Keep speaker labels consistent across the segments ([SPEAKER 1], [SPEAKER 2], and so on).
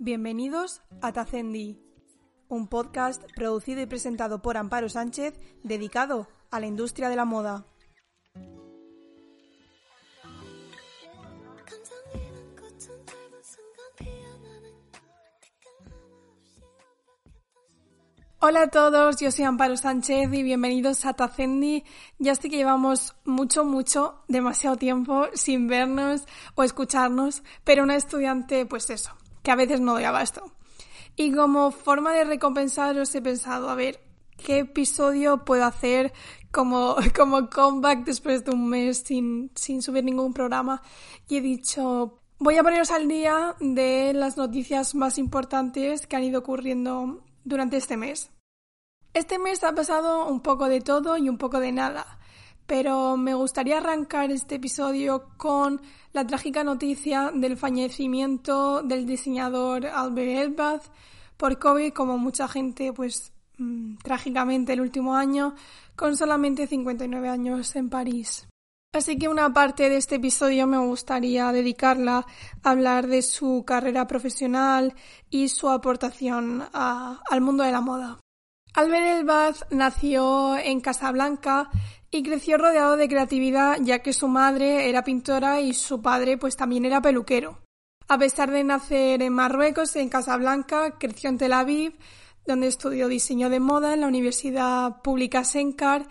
[SPEAKER 1] Bienvenidos a Tacendi, un podcast producido y presentado por Amparo Sánchez dedicado a la industria de la moda. Hola a todos, yo soy Amparo Sánchez y bienvenidos a Tacendi. Ya sé que llevamos mucho, mucho, demasiado tiempo sin vernos o escucharnos, pero una estudiante, pues eso, a veces no doy abasto. Y como forma de recompensaros he pensado, a ver, ¿qué episodio puedo hacer como, como comeback después de un mes sin, sin subir ningún programa? Y he dicho, voy a poneros al día de las noticias más importantes que han ido ocurriendo durante este mes. Este mes ha pasado un poco de todo y un poco de nada, pero me gustaría arrancar este episodio con la trágica noticia del fallecimiento del diseñador Albert Elbaz por COVID, como mucha gente, pues mm, trágicamente el último año, con solamente 59 años en París. Así que una parte de este episodio me gustaría dedicarla a hablar de su carrera profesional y su aportación al mundo de la moda. Albert Elbaz nació en Casablanca y creció rodeado de creatividad ya que su madre era pintora y su padre pues también era peluquero. A pesar de nacer en Marruecos, en Casablanca, creció en Tel Aviv, donde estudió diseño de moda en la Universidad Pública Senkar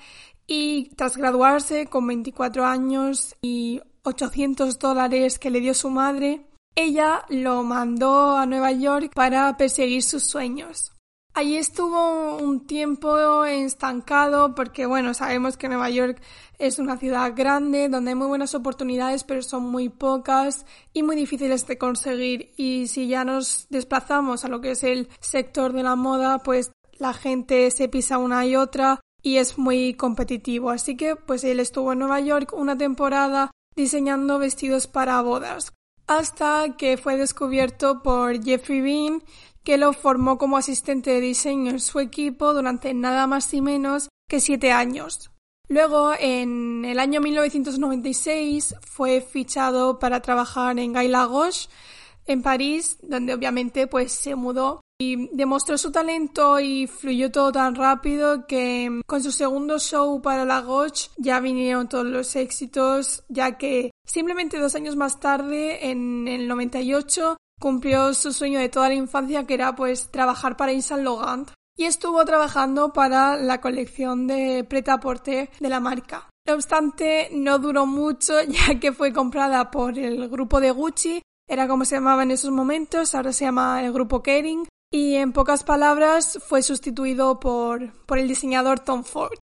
[SPEAKER 1] y tras graduarse con 24 años y 800 dólares que le dio su madre, ella lo mandó a Nueva York para perseguir sus sueños. Allí estuvo un tiempo estancado porque, bueno, sabemos que Nueva York es una ciudad grande donde hay muy buenas oportunidades, pero son muy pocas y muy difíciles de conseguir. Y si ya nos desplazamos a lo que es el sector de la moda, pues la gente se pisa una y otra y es muy competitivo. Así que pues él estuvo en Nueva York una temporada diseñando vestidos para bodas. Hasta que fue descubierto por Jeffrey Bean, que lo formó como asistente de diseño en su equipo durante nada más y menos que siete años. Luego, en el año 1996, fue fichado para trabajar en Guy Lagos, en París, donde obviamente pues se mudó y demostró su talento y fluyó todo tan rápido que con su segundo show para la Gauche ya vinieron todos los éxitos, ya que simplemente dos años más tarde, en el 98, cumplió su sueño de toda la infancia que era pues trabajar para Yves Saint Laurent. Y estuvo trabajando para la colección de Pret-à-Porter de la marca. No obstante, no duró mucho ya que fue comprada por el grupo de Gucci, era como se llamaba en esos momentos, ahora se llama el grupo Kering, y en pocas palabras fue sustituido por, el diseñador Tom Ford.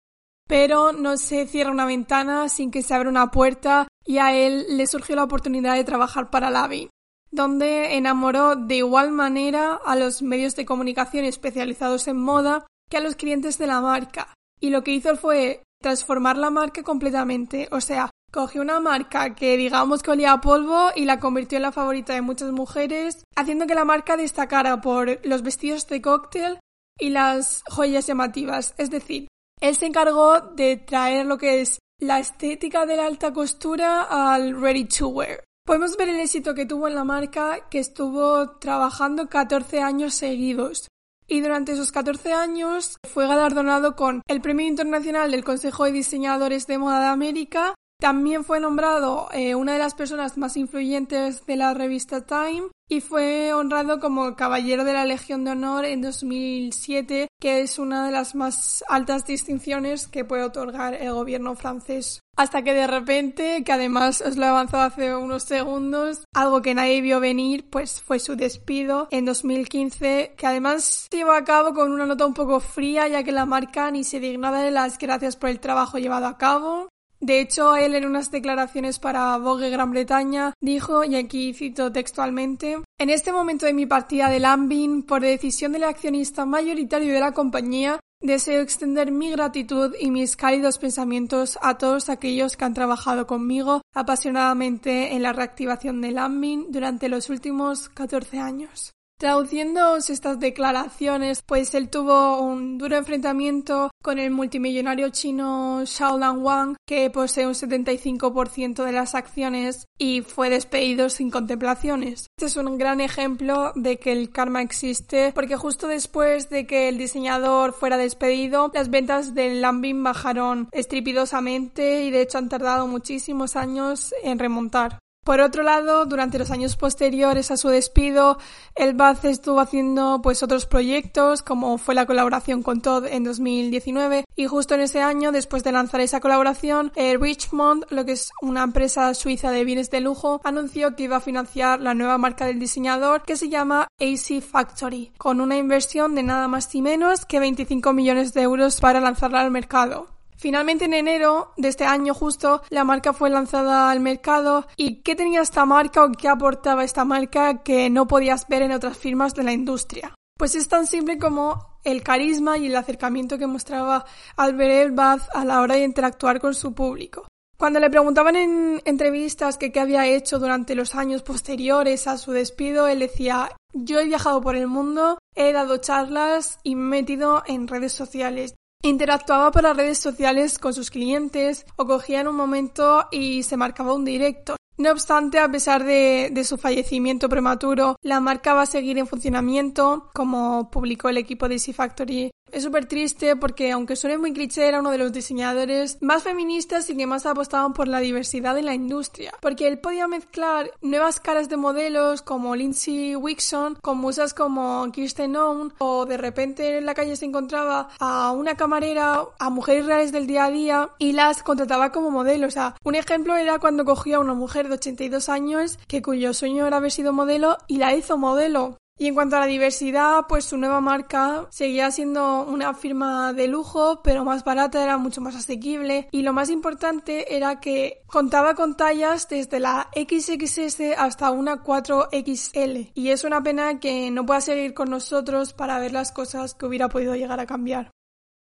[SPEAKER 1] Pero no se cierra una ventana sin que se abra una puerta y a él le surgió la oportunidad de trabajar para Lavi, donde enamoró de igual manera a los medios de comunicación especializados en moda que a los clientes de la marca. Y lo que hizo fue transformar la marca completamente, o sea, Cogió una marca que digamos que olía a polvo y la convirtió en la favorita de muchas mujeres, haciendo que la marca destacara por los vestidos de cóctel y las joyas llamativas. Es decir, él se encargó de traer lo que es la estética de la alta costura al ready to wear. Podemos ver el éxito que tuvo en la marca, que estuvo trabajando 14 años seguidos. Y durante esos 14 años fue galardonado con el Premio Internacional del Consejo de Diseñadores de Moda de América también fue nombrado eh, una de las personas más influyentes de la revista Time y fue honrado como Caballero de la Legión de Honor en 2007, que es una de las más altas distinciones que puede otorgar el gobierno francés. Hasta que de repente, que además os lo he avanzado hace unos segundos, algo que nadie vio venir, pues fue su despido en 2015, que además se llevó a cabo con una nota un poco fría, ya que la marca ni se dignaba de las gracias por el trabajo llevado a cabo, de hecho, él en unas declaraciones para Vogue Gran Bretaña dijo, y aquí cito textualmente, en este momento de mi partida de Lambin, por decisión del accionista mayoritario de la compañía, deseo extender mi gratitud y mis cálidos pensamientos a todos aquellos que han trabajado conmigo apasionadamente en la reactivación de Lambin durante los últimos 14 años. Traduciendo estas declaraciones, pues él tuvo un duro enfrentamiento con el multimillonario chino Xiaolan Wang, que posee un 75% de las acciones y fue despedido sin contemplaciones. Este es un gran ejemplo de que el karma existe, porque justo después de que el diseñador fuera despedido, las ventas del Lambin bajaron estrepitosamente y de hecho han tardado muchísimos años en remontar. Por otro lado, durante los años posteriores a su despido, el Baz estuvo haciendo pues otros proyectos, como fue la colaboración con Todd en 2019, y justo en ese año, después de lanzar esa colaboración, eh, Richmond, lo que es una empresa suiza de bienes de lujo, anunció que iba a financiar la nueva marca del diseñador que se llama AC Factory, con una inversión de nada más y menos que 25 millones de euros para lanzarla al mercado. Finalmente en enero de este año justo la marca fue lanzada al mercado y ¿qué tenía esta marca o qué aportaba esta marca que no podías ver en otras firmas de la industria? Pues es tan simple como el carisma y el acercamiento que mostraba Albert Elbaz a la hora de interactuar con su público. Cuando le preguntaban en entrevistas que qué había hecho durante los años posteriores a su despido, él decía, yo he viajado por el mundo, he dado charlas y me he metido en redes sociales. Interactuaba por las redes sociales con sus clientes o cogía en un momento y se marcaba un directo. No obstante, a pesar de, su fallecimiento prematuro, la marca va a seguir en funcionamiento, como publicó el equipo de Easy Factory es súper triste porque, aunque suene muy cliché, era uno de los diseñadores más feministas y que más apostaban por la diversidad en la industria. Porque él podía mezclar nuevas caras de modelos como Lindsay Wixon con musas como Kirsten Owen o de repente en la calle se encontraba a una camarera, a mujeres reales del día a día y las contrataba como modelo. O sea, un ejemplo era cuando cogía a una mujer de 82 años que cuyo sueño era haber sido modelo y la hizo modelo. Y en cuanto a la diversidad, pues su nueva marca seguía siendo una firma de lujo, pero más barata, era mucho más asequible. Y lo más importante era que contaba con tallas desde la XXS hasta una 4XL. Y es una pena que no pueda seguir con nosotros para ver las cosas que hubiera podido llegar a cambiar.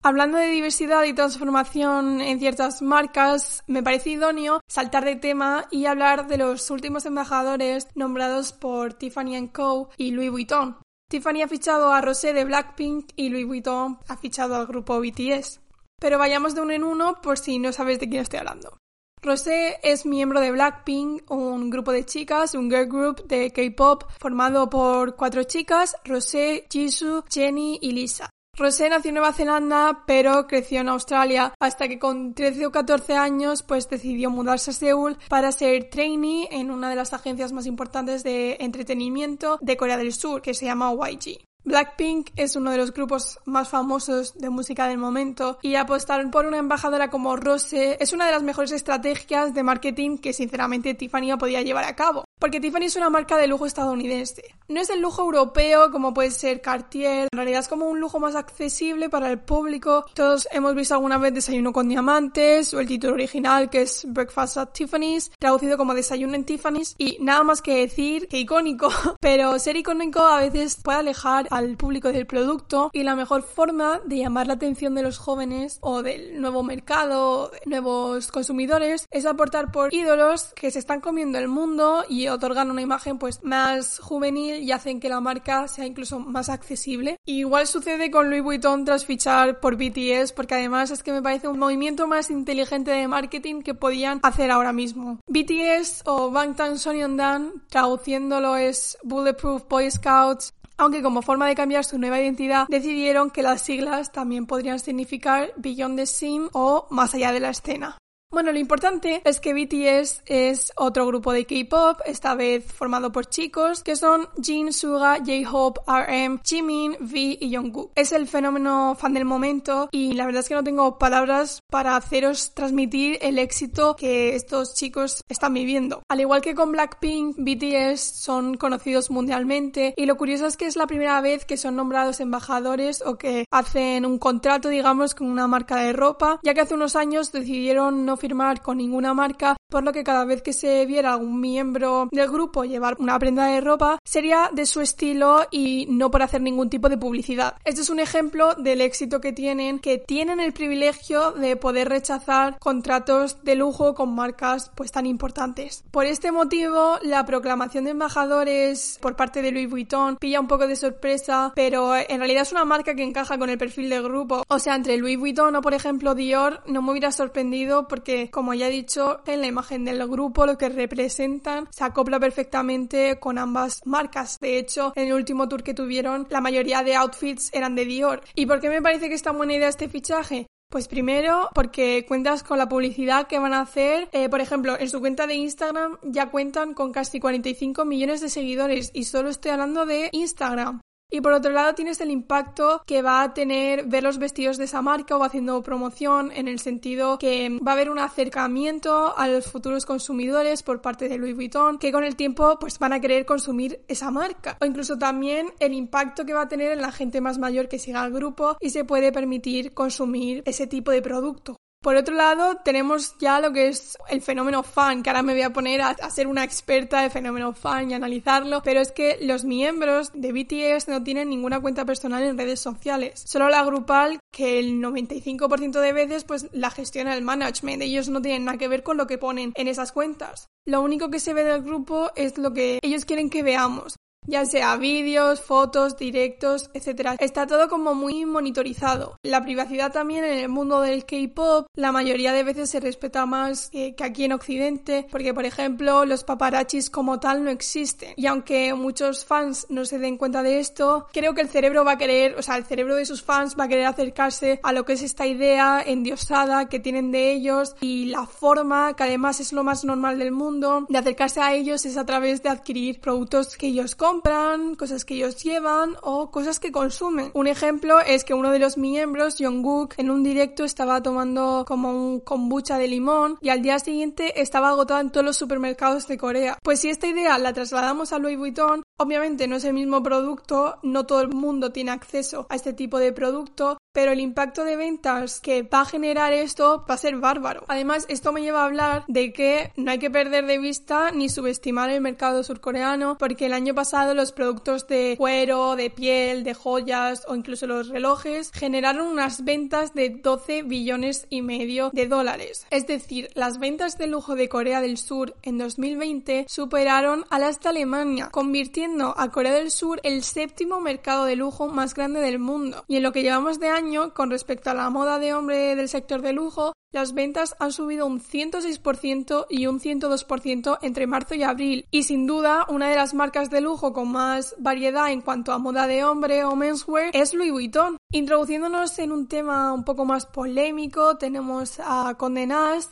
[SPEAKER 1] Hablando de diversidad y transformación en ciertas marcas, me parece idóneo saltar de tema y hablar de los últimos embajadores nombrados por Tiffany Co. y Louis Vuitton. Tiffany ha fichado a Rosé de Blackpink y Louis Vuitton ha fichado al grupo BTS. Pero vayamos de uno en uno por si no sabes de quién estoy hablando. Rosé es miembro de Blackpink, un grupo de chicas, un girl group de K-pop formado por cuatro chicas, Rosé, Jisoo, Jennie y Lisa. Rosé nació en Nueva Zelanda, pero creció en Australia hasta que con 13 o 14 años pues decidió mudarse a Seúl para ser trainee en una de las agencias más importantes de entretenimiento de Corea del Sur, que se llama YG. Blackpink es uno de los grupos más famosos de música del momento y apostar por una embajadora como Rose es una de las mejores estrategias de marketing que sinceramente Tiffany podía llevar a cabo. Porque Tiffany es una marca de lujo estadounidense. No es el lujo europeo como puede ser Cartier, en realidad es como un lujo más accesible para el público. Todos hemos visto alguna vez Desayuno con Diamantes o el título original que es Breakfast at Tiffany's, traducido como Desayuno en Tiffany's y nada más que decir que icónico, pero ser icónico a veces puede alejar al público del producto y la mejor forma de llamar la atención de los jóvenes o del nuevo mercado, nuevos consumidores, es aportar por ídolos que se están comiendo el mundo y otorgan una imagen pues más juvenil y hacen que la marca sea incluso más accesible. igual sucede con Louis Vuitton tras fichar por BTS porque además es que me parece un movimiento más inteligente de marketing que podían hacer ahora mismo. BTS o Bangtan Sonyeondan traduciéndolo es Bulletproof Boy Scouts aunque como forma de cambiar su nueva identidad decidieron que las siglas también podrían significar Beyond the Scene o Más allá de la escena. Bueno, lo importante es que BTS es otro grupo de K-pop, esta vez formado por chicos, que son Jin, Suga, J-Hope, RM, Jimin, V y Jungkook. Es el fenómeno fan del momento y la verdad es que no tengo palabras para haceros transmitir el éxito que estos chicos están viviendo. Al igual que con Blackpink, BTS son conocidos mundialmente y lo curioso es que es la primera vez que son nombrados embajadores o que hacen un contrato, digamos, con una marca de ropa, ya que hace unos años decidieron no firmar con ninguna marca, por lo que cada vez que se viera algún miembro del grupo llevar una prenda de ropa, sería de su estilo y no por hacer ningún tipo de publicidad. Este es un ejemplo del éxito que tienen, que tienen el privilegio de poder rechazar contratos de lujo con marcas pues tan importantes. Por este motivo, la proclamación de embajadores por parte de Louis Vuitton pilla un poco de sorpresa, pero en realidad es una marca que encaja con el perfil del grupo. O sea, entre Louis Vuitton o por ejemplo Dior no me hubiera sorprendido porque como ya he dicho, en la imagen del grupo lo que representan se acopla perfectamente con ambas marcas. De hecho, en el último tour que tuvieron, la mayoría de outfits eran de Dior. ¿Y por qué me parece que está buena idea este fichaje? Pues primero porque cuentas con la publicidad que van a hacer. Eh, por ejemplo, en su cuenta de Instagram ya cuentan con casi 45 millones de seguidores y solo estoy hablando de Instagram. Y por otro lado tienes el impacto que va a tener ver los vestidos de esa marca o haciendo promoción en el sentido que va a haber un acercamiento a los futuros consumidores por parte de Louis Vuitton que con el tiempo pues van a querer consumir esa marca. O incluso también el impacto que va a tener en la gente más mayor que siga al grupo y se puede permitir consumir ese tipo de producto. Por otro lado, tenemos ya lo que es el fenómeno fan, que ahora me voy a poner a, ser una experta de fenómeno fan y analizarlo, pero es que los miembros de BTS no tienen ninguna cuenta personal en redes sociales, solo la grupal, que el 95% de veces pues la gestiona el management, ellos no tienen nada que ver con lo que ponen en esas cuentas. Lo único que se ve del grupo es lo que ellos quieren que veamos ya sea vídeos, fotos, directos, etc. Está todo como muy monitorizado. La privacidad también en el mundo del K-pop, la mayoría de veces se respeta más que, aquí en Occidente, porque por ejemplo los paparachis como tal no existen. Y aunque muchos fans no se den cuenta de esto, creo que el cerebro va a querer, o sea, el cerebro de sus fans va a querer acercarse a lo que es esta idea endiosada que tienen de ellos y la forma, que además es lo más normal del mundo, de acercarse a ellos es a través de adquirir productos que ellos compran compran, cosas que ellos llevan o cosas que consumen. Un ejemplo es que uno de los miembros, Jungkook, en un directo estaba tomando como un kombucha de limón y al día siguiente estaba agotado en todos los supermercados de Corea. Pues si esta idea la trasladamos a Louis Vuitton, obviamente no es el mismo producto, no todo el mundo tiene acceso a este tipo de producto, pero el impacto de ventas que va a generar esto va a ser bárbaro. Además, esto me lleva a hablar de que no hay que perder de vista ni subestimar el mercado surcoreano, porque el año pasado los productos de cuero, de piel, de joyas o incluso los relojes generaron unas ventas de 12 billones y medio de dólares. Es decir, las ventas de lujo de Corea del Sur en 2020 superaron a las de Alemania, convirtiendo a Corea del Sur el séptimo mercado de lujo más grande del mundo. Y en lo que llevamos de año con respecto a la moda de hombre del sector de lujo, las ventas han subido un 106% y un 102% entre marzo y abril. Y sin duda, una de las marcas de lujo con más variedad en cuanto a moda de hombre o menswear es Louis Vuitton. Introduciéndonos en un tema un poco más polémico, tenemos a Condé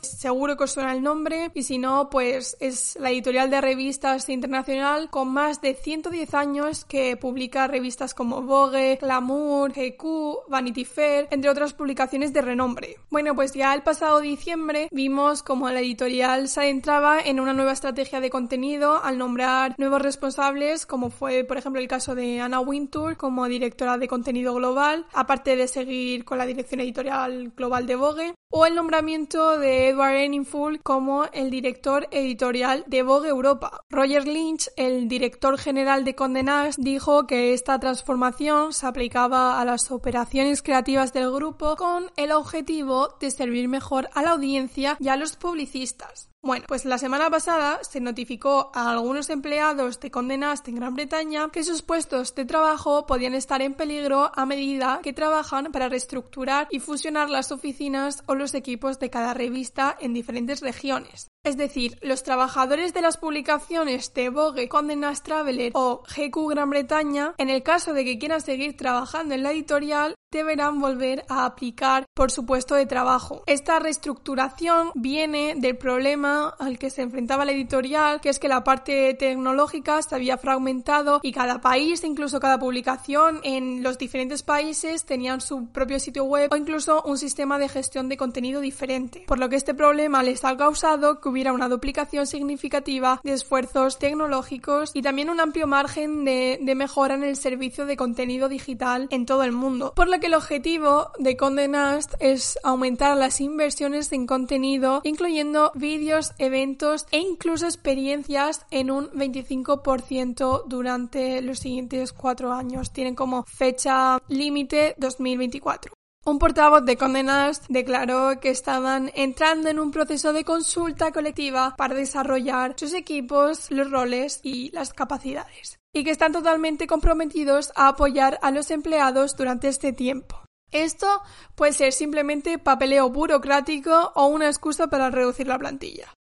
[SPEAKER 1] seguro que os suena el nombre, y si no, pues es la editorial de revistas internacional con más de 110 años que publica revistas como Vogue, Glamour, GQ, Vanity Fair, entre otras publicaciones de renombre. Bueno, pues ya el pasado diciembre vimos como la editorial se adentraba en una nueva estrategia de contenido al nombrar nuevos responsables, como fue por ejemplo el caso de Anna Wintour como directora de contenido global, aparte de seguir con la dirección editorial global de Vogue, o el nombramiento de Edward Enninful como el director editorial de Vogue Europa. Roger Lynch, el director general de Condé Nast, dijo que esta transformación se aplicaba a las operaciones creativas del grupo con el objetivo de servir mejor a la audiencia y a los publicistas. Bueno, pues la semana pasada se notificó a algunos empleados de Condé Nast en Gran Bretaña que sus puestos de trabajo podían estar en peligro a medida que trabajan para reestructurar y fusionar las oficinas o los equipos de cada revista en diferentes regiones. Es decir, los trabajadores de las publicaciones de Vogue, Condé Nast Traveler o GQ Gran Bretaña, en el caso de que quieran seguir trabajando en la editorial, deberán volver a aplicar por su puesto de trabajo. Esta reestructuración viene del problema al que se enfrentaba la editorial, que es que la parte tecnológica se había fragmentado y cada país, incluso cada publicación en los diferentes países tenían su propio sitio web o incluso un sistema de gestión de contenido diferente. Por lo que este problema les ha causado que hubiera una duplicación significativa de esfuerzos tecnológicos y también un amplio margen de, de mejora en el servicio de contenido digital en todo el mundo. Por lo que el objetivo de Conde Nast es aumentar las inversiones en contenido, incluyendo vídeos, eventos e incluso experiencias en un 25% durante los siguientes cuatro años. Tienen como fecha límite 2024. Un portavoz de Condenas declaró que estaban entrando en un proceso de consulta colectiva para desarrollar sus equipos, los roles y las capacidades, y que están totalmente comprometidos a apoyar a los empleados durante este tiempo. Esto puede ser simplemente papeleo burocrático o una excusa para reducir la plantilla.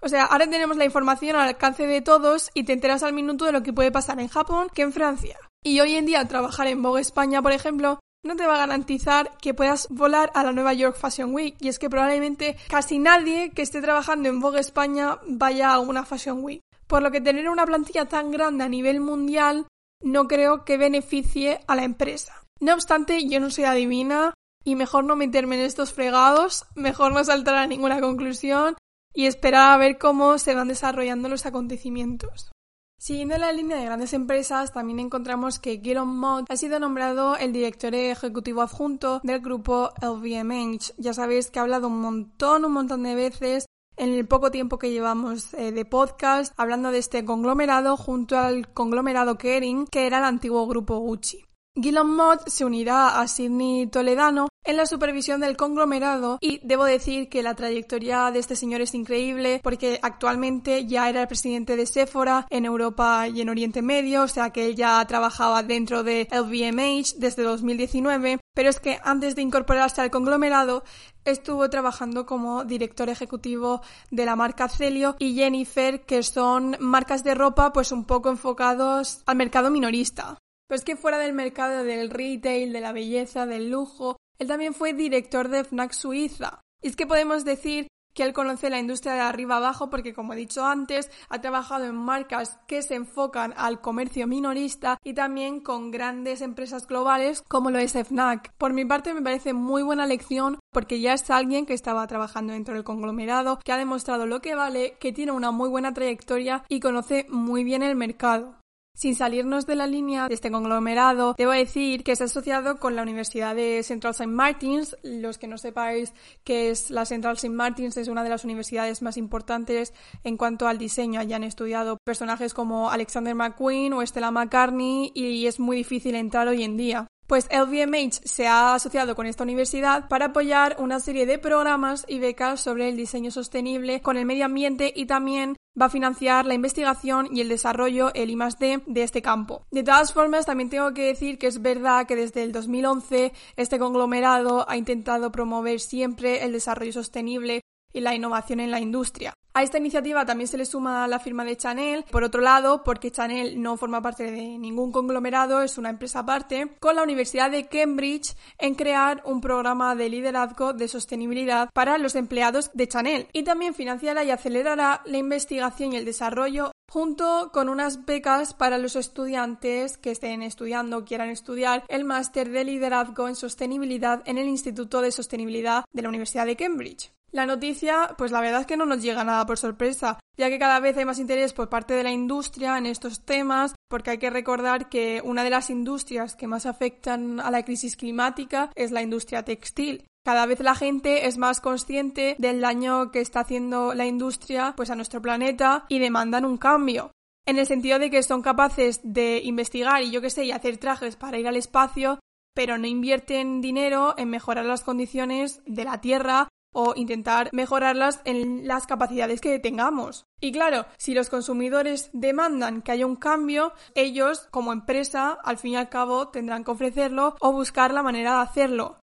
[SPEAKER 1] O sea, ahora tenemos la información al alcance de todos y te enteras al minuto de lo que puede pasar en Japón que en Francia. Y hoy en día trabajar en Vogue España, por ejemplo, no te va a garantizar que puedas volar a la Nueva York Fashion Week. Y es que probablemente casi nadie que esté trabajando en Vogue España vaya a una Fashion Week. Por lo que tener una plantilla tan grande a nivel mundial no creo que beneficie a la empresa. No obstante, yo no soy adivina y mejor no meterme en estos fregados, mejor no saltar a ninguna conclusión y esperar a ver cómo se van desarrollando los acontecimientos. Siguiendo la línea de grandes empresas, también encontramos que Gilon Mott ha sido nombrado el director ejecutivo adjunto del grupo LVMH. Ya sabéis que ha hablado un montón, un montón de veces en el poco tiempo que llevamos eh, de podcast hablando de este conglomerado junto al conglomerado Kering, que era el antiguo grupo Gucci. Gilon Mott se unirá a Sidney Toledano en la supervisión del conglomerado y debo decir que la trayectoria de este señor es increíble porque actualmente ya era el presidente de Sephora en Europa y en Oriente Medio, o sea que él ya trabajaba dentro de LVMH desde 2019, pero es que antes de incorporarse al conglomerado estuvo trabajando como director ejecutivo de la marca Celio y Jennifer, que son marcas de ropa pues un poco enfocados al mercado minorista. Pero es que fuera del mercado del retail, de la belleza, del lujo, él también fue director de FNAC Suiza. Y es que podemos decir que él conoce la industria de arriba abajo porque, como he dicho antes, ha trabajado en marcas que se enfocan al comercio minorista y también con grandes empresas globales como lo es FNAC. Por mi parte me parece muy buena lección porque ya es alguien que estaba trabajando dentro del conglomerado, que ha demostrado lo que vale, que tiene una muy buena trayectoria y conoce muy bien el mercado. Sin salirnos de la línea de este conglomerado, debo decir que es asociado con la Universidad de Central St. Martins. Los que no sepáis que es la Central St. Martins es una de las universidades más importantes en cuanto al diseño. Han estudiado personajes como Alexander McQueen o Stella McCartney y es muy difícil entrar hoy en día. Pues LVMH se ha asociado con esta universidad para apoyar una serie de programas y becas sobre el diseño sostenible con el medio ambiente y también va a financiar la investigación y el desarrollo, el I+D, de este campo. De todas formas, también tengo que decir que es verdad que desde el 2011 este conglomerado ha intentado promover siempre el desarrollo sostenible y la innovación en la industria. A esta iniciativa también se le suma la firma de Chanel, por otro lado, porque Chanel no forma parte de ningún conglomerado, es una empresa aparte, con la Universidad de Cambridge en crear un programa de liderazgo de sostenibilidad para los empleados de Chanel y también financiará y acelerará la investigación y el desarrollo junto con unas becas para los estudiantes que estén estudiando o quieran estudiar el máster de liderazgo en sostenibilidad en el Instituto de Sostenibilidad de la Universidad de Cambridge. La noticia, pues la verdad es que no nos llega nada por sorpresa, ya que cada vez hay más interés por parte de la industria en estos temas, porque hay que recordar que una de las industrias que más afectan a la crisis climática es la industria textil. Cada vez la gente es más consciente del daño que está haciendo la industria pues a nuestro planeta y demandan un cambio. En el sentido de que son capaces de investigar y yo qué sé, y hacer trajes para ir al espacio, pero no invierten dinero en mejorar las condiciones de la Tierra o intentar mejorarlas en las capacidades que tengamos. Y claro, si los consumidores demandan que haya un cambio, ellos como empresa al fin y al cabo tendrán que ofrecerlo o buscar la manera de hacerlo.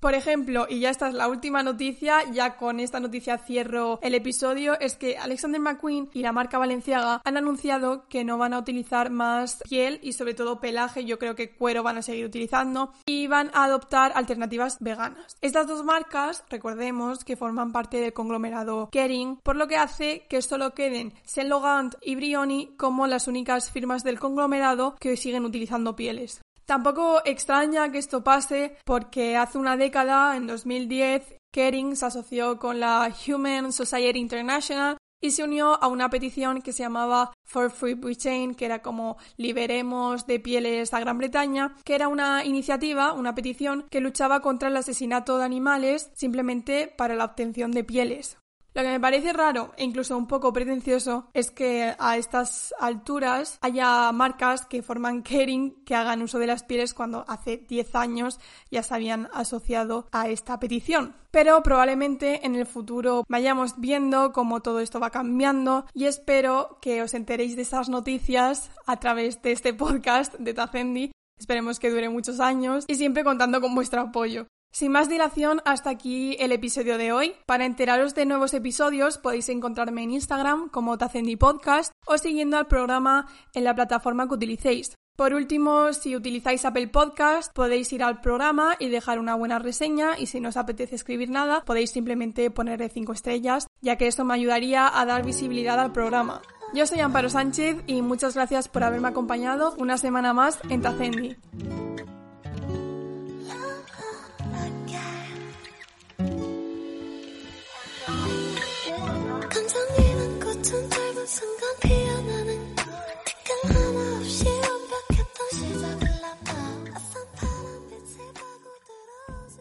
[SPEAKER 1] Por ejemplo, y ya esta es la última noticia, ya con esta noticia cierro el episodio, es que Alexander McQueen y la marca Valenciaga han anunciado que no van a utilizar más piel y sobre todo pelaje, yo creo que cuero van a seguir utilizando y van a adoptar alternativas veganas. Estas dos marcas, recordemos que forman parte del conglomerado Kering, por lo que hace que solo queden Saint Laurent y Brioni como las únicas firmas del conglomerado que siguen utilizando pieles. Tampoco extraña que esto pase porque hace una década, en 2010, Kering se asoció con la Human Society International y se unió a una petición que se llamaba For Free Britain, que era como Liberemos de pieles a Gran Bretaña, que era una iniciativa, una petición que luchaba contra el asesinato de animales simplemente para la obtención de pieles. Lo que me parece raro e incluso un poco pretencioso es que a estas alturas haya marcas que forman caring que hagan uso de las pieles cuando hace 10 años ya se habían asociado a esta petición. Pero probablemente en el futuro vayamos viendo cómo todo esto va cambiando y espero que os enteréis de esas noticias a través de este podcast de Tazendi. Esperemos que dure muchos años y siempre contando con vuestro apoyo. Sin más dilación, hasta aquí el episodio de hoy. Para enteraros de nuevos episodios podéis encontrarme en Instagram como Tacendi Podcast o siguiendo al programa en la plataforma que utilicéis. Por último, si utilizáis Apple Podcast, podéis ir al programa y dejar una buena reseña y si no os apetece escribir nada, podéis simplemente ponerle 5 estrellas, ya que eso me ayudaría a dar visibilidad al programa. Yo soy Amparo Sánchez y muchas gracias por haberme acompañado una semana más en Tacendi. 曾告别。